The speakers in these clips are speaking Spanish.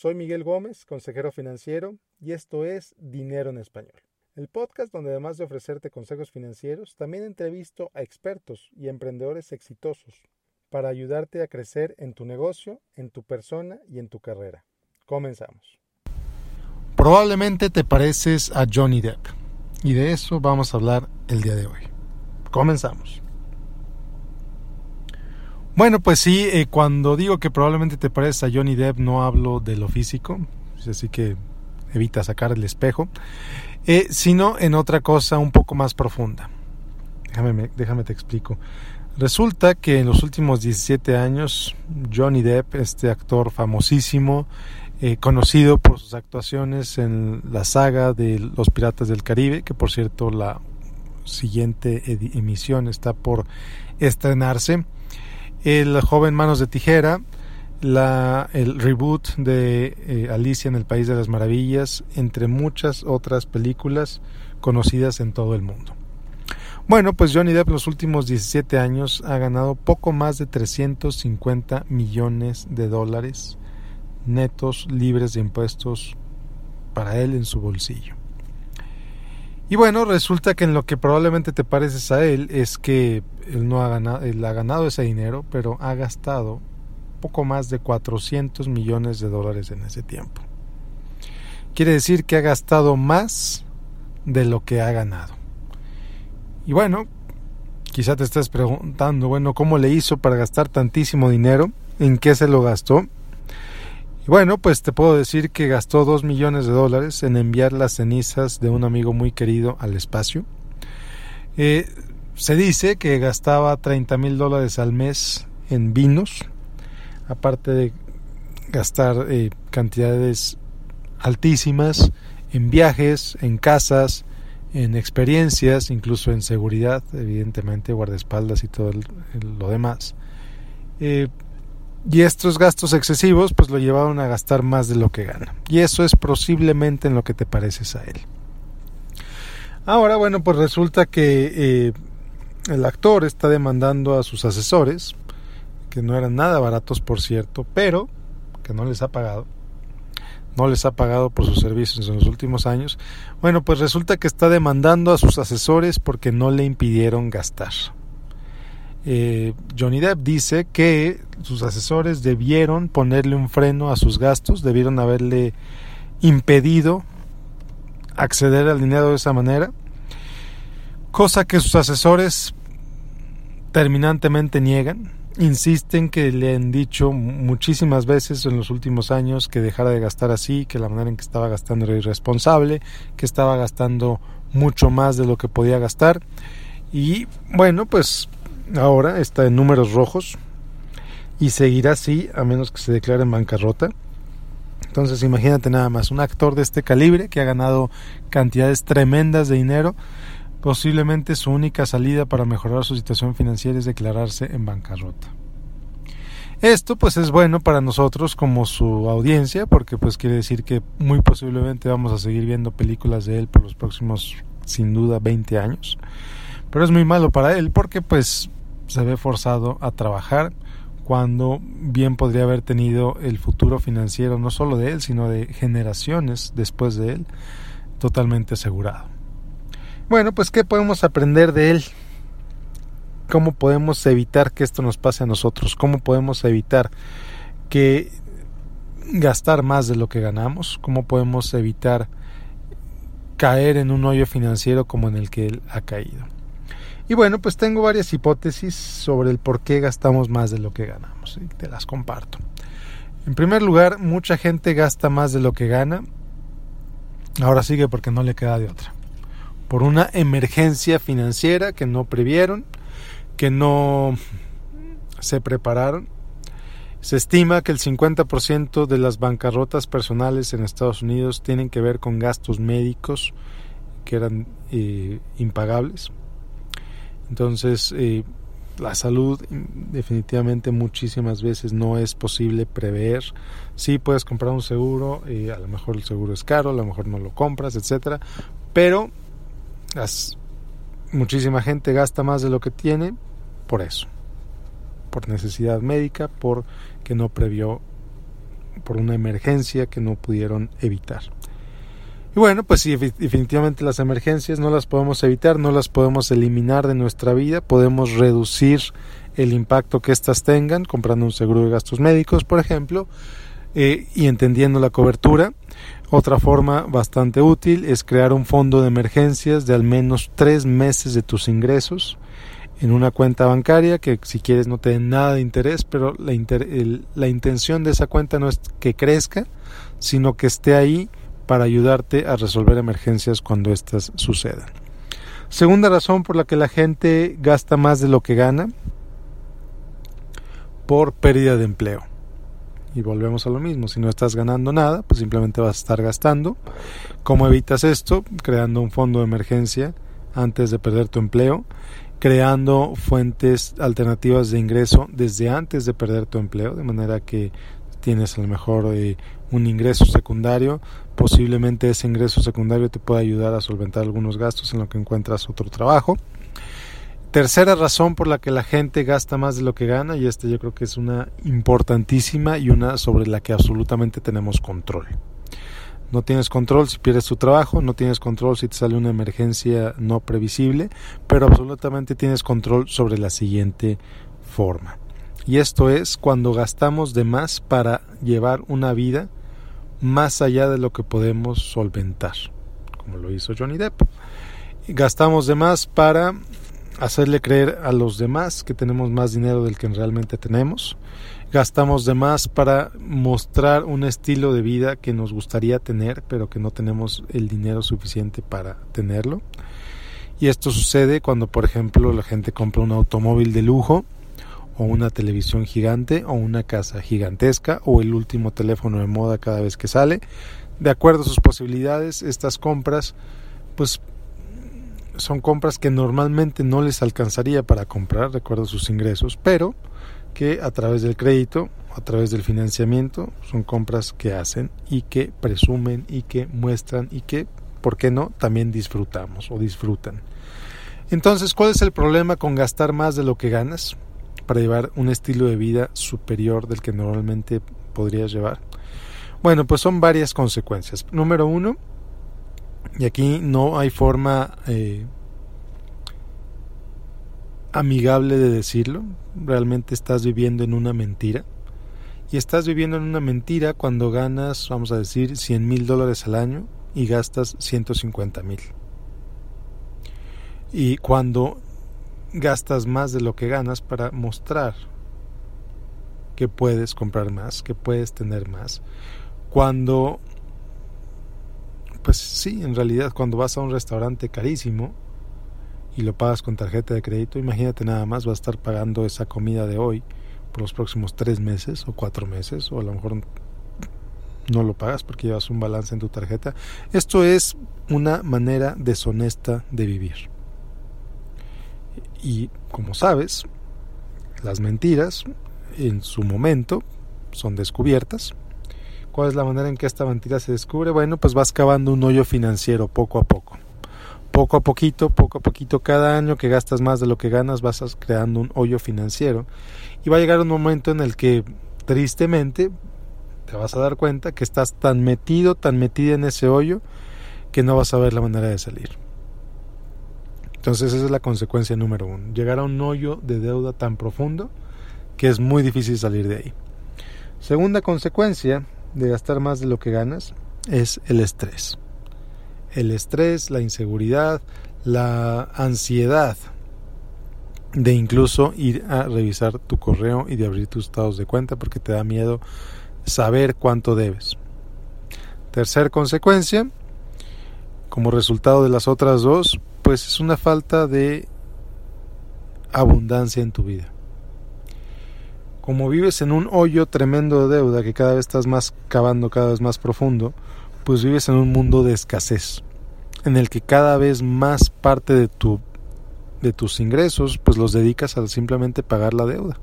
soy Miguel Gómez, consejero financiero, y esto es Dinero en Español, el podcast donde además de ofrecerte consejos financieros, también entrevisto a expertos y emprendedores exitosos para ayudarte a crecer en tu negocio, en tu persona y en tu carrera. Comenzamos. Probablemente te pareces a Johnny Depp, y de eso vamos a hablar el día de hoy. Comenzamos. Bueno, pues sí, eh, cuando digo que probablemente te pareces a Johnny Depp, no hablo de lo físico, así que evita sacar el espejo, eh, sino en otra cosa un poco más profunda. Déjame, déjame te explico. Resulta que en los últimos 17 años, Johnny Depp, este actor famosísimo, eh, conocido por sus actuaciones en la saga de Los Piratas del Caribe, que por cierto la siguiente emisión está por estrenarse, el joven Manos de Tijera, la, el reboot de eh, Alicia en el País de las Maravillas, entre muchas otras películas conocidas en todo el mundo. Bueno, pues Johnny Depp en los últimos 17 años ha ganado poco más de 350 millones de dólares netos libres de impuestos para él en su bolsillo. Y bueno, resulta que en lo que probablemente te pareces a él es que él no ha ganado, él ha ganado ese dinero, pero ha gastado poco más de 400 millones de dólares en ese tiempo. Quiere decir que ha gastado más de lo que ha ganado. Y bueno, quizá te estás preguntando, bueno, ¿cómo le hizo para gastar tantísimo dinero? ¿En qué se lo gastó? Bueno, pues te puedo decir que gastó dos millones de dólares en enviar las cenizas de un amigo muy querido al espacio. Eh, se dice que gastaba 30 mil dólares al mes en vinos, aparte de gastar eh, cantidades altísimas en viajes, en casas, en experiencias, incluso en seguridad, evidentemente, guardaespaldas y todo lo demás. Eh, y estos gastos excesivos pues lo llevaron a gastar más de lo que gana. Y eso es posiblemente en lo que te pareces a él. Ahora, bueno, pues resulta que eh, el actor está demandando a sus asesores, que no eran nada baratos por cierto, pero que no les ha pagado. No les ha pagado por sus servicios en los últimos años. Bueno, pues resulta que está demandando a sus asesores porque no le impidieron gastar. Eh, Johnny Depp dice que sus asesores debieron ponerle un freno a sus gastos, debieron haberle impedido acceder al dinero de esa manera, cosa que sus asesores terminantemente niegan, insisten que le han dicho muchísimas veces en los últimos años que dejara de gastar así, que la manera en que estaba gastando era irresponsable, que estaba gastando mucho más de lo que podía gastar. Y bueno, pues ahora está en números rojos y seguirá así a menos que se declare en bancarrota. Entonces imagínate nada más, un actor de este calibre que ha ganado cantidades tremendas de dinero, posiblemente su única salida para mejorar su situación financiera es declararse en bancarrota. Esto pues es bueno para nosotros como su audiencia porque pues quiere decir que muy posiblemente vamos a seguir viendo películas de él por los próximos sin duda 20 años. Pero es muy malo para él porque pues se ve forzado a trabajar cuando bien podría haber tenido el futuro financiero no solo de él, sino de generaciones después de él totalmente asegurado. Bueno, pues ¿qué podemos aprender de él? ¿Cómo podemos evitar que esto nos pase a nosotros? ¿Cómo podemos evitar que gastar más de lo que ganamos? ¿Cómo podemos evitar caer en un hoyo financiero como en el que él ha caído? Y bueno, pues tengo varias hipótesis sobre el por qué gastamos más de lo que ganamos y te las comparto. En primer lugar, mucha gente gasta más de lo que gana. Ahora sigue porque no le queda de otra. Por una emergencia financiera que no previeron, que no se prepararon. Se estima que el 50% de las bancarrotas personales en Estados Unidos tienen que ver con gastos médicos que eran eh, impagables. Entonces, eh, la salud definitivamente muchísimas veces no es posible prever. Sí puedes comprar un seguro, y a lo mejor el seguro es caro, a lo mejor no lo compras, etcétera, pero muchísima gente gasta más de lo que tiene por eso, por necesidad médica, porque no previó por una emergencia que no pudieron evitar. Y bueno, pues sí, definitivamente las emergencias no las podemos evitar, no las podemos eliminar de nuestra vida, podemos reducir el impacto que éstas tengan comprando un seguro de gastos médicos, por ejemplo, eh, y entendiendo la cobertura. Otra forma bastante útil es crear un fondo de emergencias de al menos tres meses de tus ingresos en una cuenta bancaria que si quieres no te den nada de interés, pero la, la intención de esa cuenta no es que crezca, sino que esté ahí para ayudarte a resolver emergencias cuando éstas sucedan. Segunda razón por la que la gente gasta más de lo que gana, por pérdida de empleo. Y volvemos a lo mismo, si no estás ganando nada, pues simplemente vas a estar gastando. ¿Cómo evitas esto? Creando un fondo de emergencia antes de perder tu empleo, creando fuentes alternativas de ingreso desde antes de perder tu empleo, de manera que tienes a lo mejor eh, un ingreso secundario, posiblemente ese ingreso secundario te pueda ayudar a solventar algunos gastos en lo que encuentras otro trabajo. Tercera razón por la que la gente gasta más de lo que gana, y esta yo creo que es una importantísima y una sobre la que absolutamente tenemos control. No tienes control si pierdes tu trabajo, no tienes control si te sale una emergencia no previsible, pero absolutamente tienes control sobre la siguiente forma. Y esto es cuando gastamos de más para llevar una vida más allá de lo que podemos solventar, como lo hizo Johnny Depp. Gastamos de más para hacerle creer a los demás que tenemos más dinero del que realmente tenemos. Gastamos de más para mostrar un estilo de vida que nos gustaría tener, pero que no tenemos el dinero suficiente para tenerlo. Y esto sucede cuando, por ejemplo, la gente compra un automóvil de lujo o una televisión gigante o una casa gigantesca o el último teléfono de moda cada vez que sale. De acuerdo a sus posibilidades, estas compras pues son compras que normalmente no les alcanzaría para comprar, recuerdo sus ingresos, pero que a través del crédito, a través del financiamiento, son compras que hacen y que presumen y que muestran y que, ¿por qué no?, también disfrutamos o disfrutan. Entonces, ¿cuál es el problema con gastar más de lo que ganas? Para llevar un estilo de vida superior del que normalmente podrías llevar? Bueno, pues son varias consecuencias. Número uno, y aquí no hay forma eh, amigable de decirlo, realmente estás viviendo en una mentira. Y estás viviendo en una mentira cuando ganas, vamos a decir, 100 mil dólares al año y gastas 150 mil. Y cuando gastas más de lo que ganas para mostrar que puedes comprar más, que puedes tener más. Cuando, pues sí, en realidad cuando vas a un restaurante carísimo y lo pagas con tarjeta de crédito, imagínate nada más, vas a estar pagando esa comida de hoy por los próximos tres meses o cuatro meses, o a lo mejor no lo pagas porque llevas un balance en tu tarjeta. Esto es una manera deshonesta de vivir. Y como sabes, las mentiras en su momento son descubiertas. ¿Cuál es la manera en que esta mentira se descubre? Bueno, pues vas cavando un hoyo financiero poco a poco. Poco a poquito, poco a poquito, cada año que gastas más de lo que ganas, vas creando un hoyo financiero. Y va a llegar un momento en el que, tristemente, te vas a dar cuenta que estás tan metido, tan metido en ese hoyo, que no vas a ver la manera de salir. Entonces esa es la consecuencia número uno, llegar a un hoyo de deuda tan profundo que es muy difícil salir de ahí. Segunda consecuencia de gastar más de lo que ganas es el estrés. El estrés, la inseguridad, la ansiedad de incluso ir a revisar tu correo y de abrir tus estados de cuenta porque te da miedo saber cuánto debes. Tercer consecuencia, como resultado de las otras dos, pues es una falta de abundancia en tu vida. Como vives en un hoyo tremendo de deuda que cada vez estás más cavando cada vez más profundo, pues vives en un mundo de escasez, en el que cada vez más parte de tu de tus ingresos pues los dedicas a simplemente pagar la deuda.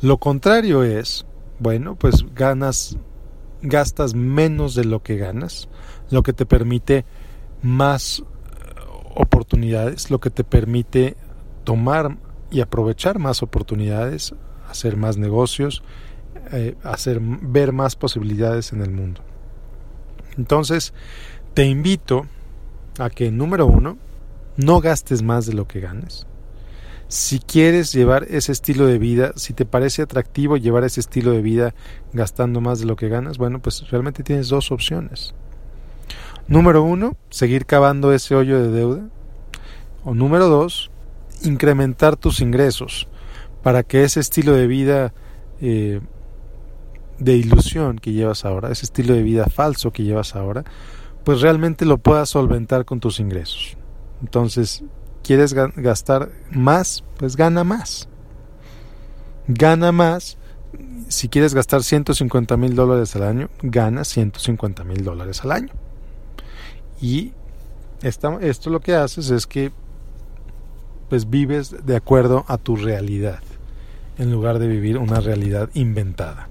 Lo contrario es, bueno, pues ganas gastas menos de lo que ganas, lo que te permite más oportunidades, lo que te permite tomar y aprovechar más oportunidades, hacer más negocios, eh, hacer ver más posibilidades en el mundo. Entonces, te invito a que, número uno, no gastes más de lo que ganes. Si quieres llevar ese estilo de vida, si te parece atractivo llevar ese estilo de vida gastando más de lo que ganas, bueno, pues realmente tienes dos opciones. Número uno, seguir cavando ese hoyo de deuda. O número dos, incrementar tus ingresos para que ese estilo de vida eh, de ilusión que llevas ahora, ese estilo de vida falso que llevas ahora, pues realmente lo puedas solventar con tus ingresos. Entonces, ¿quieres gastar más? Pues gana más. Gana más. Si quieres gastar 150 mil dólares al año, gana 150 mil dólares al año. Y esto lo que haces es que pues vives de acuerdo a tu realidad, en lugar de vivir una realidad inventada.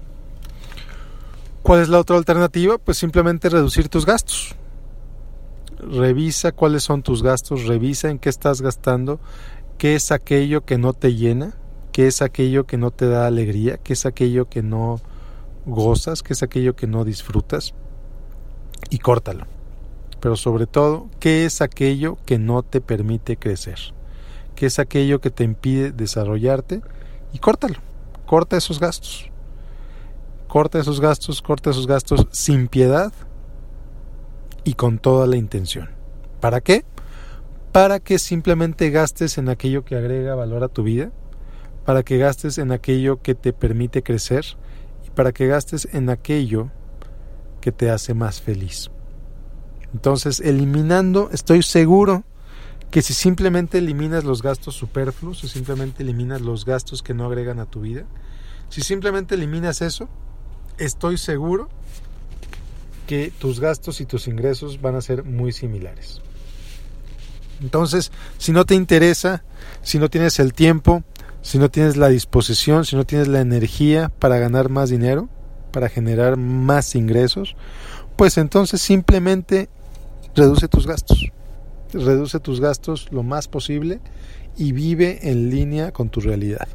¿Cuál es la otra alternativa? Pues simplemente reducir tus gastos. Revisa cuáles son tus gastos, revisa en qué estás gastando, qué es aquello que no te llena, qué es aquello que no te da alegría, qué es aquello que no gozas, qué es aquello que no disfrutas y córtalo. Pero sobre todo, qué es aquello que no te permite crecer, qué es aquello que te impide desarrollarte y córtalo, corta esos gastos corta esos gastos, corta esos gastos sin piedad y con toda la intención. ¿Para qué? Para que simplemente gastes en aquello que agrega valor a tu vida, para que gastes en aquello que te permite crecer y para que gastes en aquello que te hace más feliz. Entonces, eliminando, estoy seguro que si simplemente eliminas los gastos superfluos, si simplemente eliminas los gastos que no agregan a tu vida, si simplemente eliminas eso, estoy seguro que tus gastos y tus ingresos van a ser muy similares. Entonces, si no te interesa, si no tienes el tiempo, si no tienes la disposición, si no tienes la energía para ganar más dinero, para generar más ingresos, pues entonces simplemente reduce tus gastos. Reduce tus gastos lo más posible y vive en línea con tu realidad.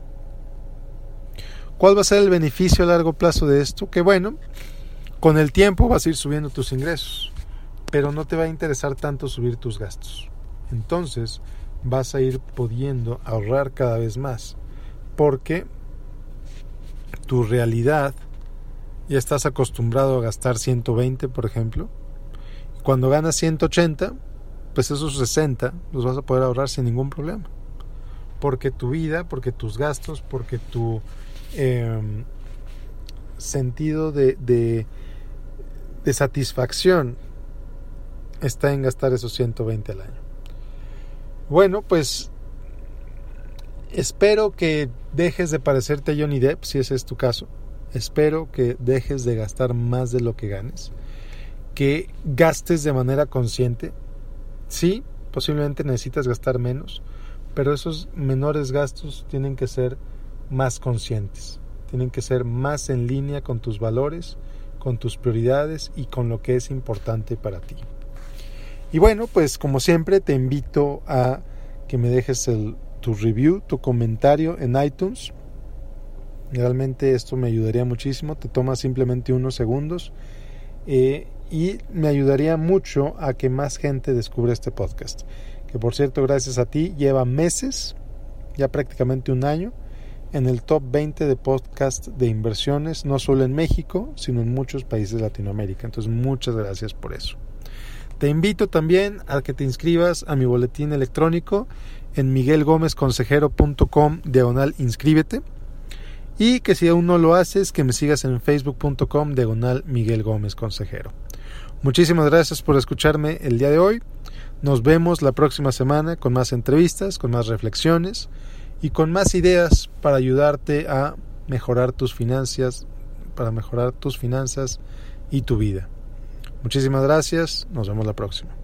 ¿Cuál va a ser el beneficio a largo plazo de esto? Que bueno, con el tiempo vas a ir subiendo tus ingresos, pero no te va a interesar tanto subir tus gastos. Entonces vas a ir pudiendo ahorrar cada vez más, porque tu realidad ya estás acostumbrado a gastar 120, por ejemplo. Cuando ganas 180, pues esos 60 los vas a poder ahorrar sin ningún problema. Porque tu vida, porque tus gastos, porque tu Em, sentido de, de, satisfacción está en gastar esos 120 al año. Bueno, pues espero que dejes de parecerte Johnny Depp, si ese es tu caso. Espero que dejes de gastar más de lo que ganes. Que gastes de manera consciente. Sí, posiblemente necesitas gastar menos, pero esos menores gastos tienen que ser más conscientes, tienen que ser más en línea con tus valores, con tus prioridades y con lo que es importante para ti. Y bueno, pues como siempre te invito a que me dejes tu review, tu comentario en iTunes. Realmente esto me ayudaría muchísimo, te toma simplemente unos segundos eh, y me ayudaría mucho a que más gente descubra este podcast. Que por cierto, gracias a ti, lleva meses, ya prácticamente un año, en el top 20 de podcast de inversiones, no solo en México, sino en muchos países de Latinoamérica. Entonces, muchas gracias por eso. Te invito también a que te inscribas a mi boletín electrónico en miguelgomezconsejero.com diagonal inscríbete y que si aún no lo haces, que me sigas en facebook.com diagonal Miguel Gómez Consejero. Muchísimas gracias por escucharme el día de hoy. Nos vemos la próxima semana con más entrevistas, con más reflexiones y con más ideas para ayudarte a mejorar tus finanzas, para mejorar tus finanzas y tu vida. Muchísimas gracias, nos vemos la próxima.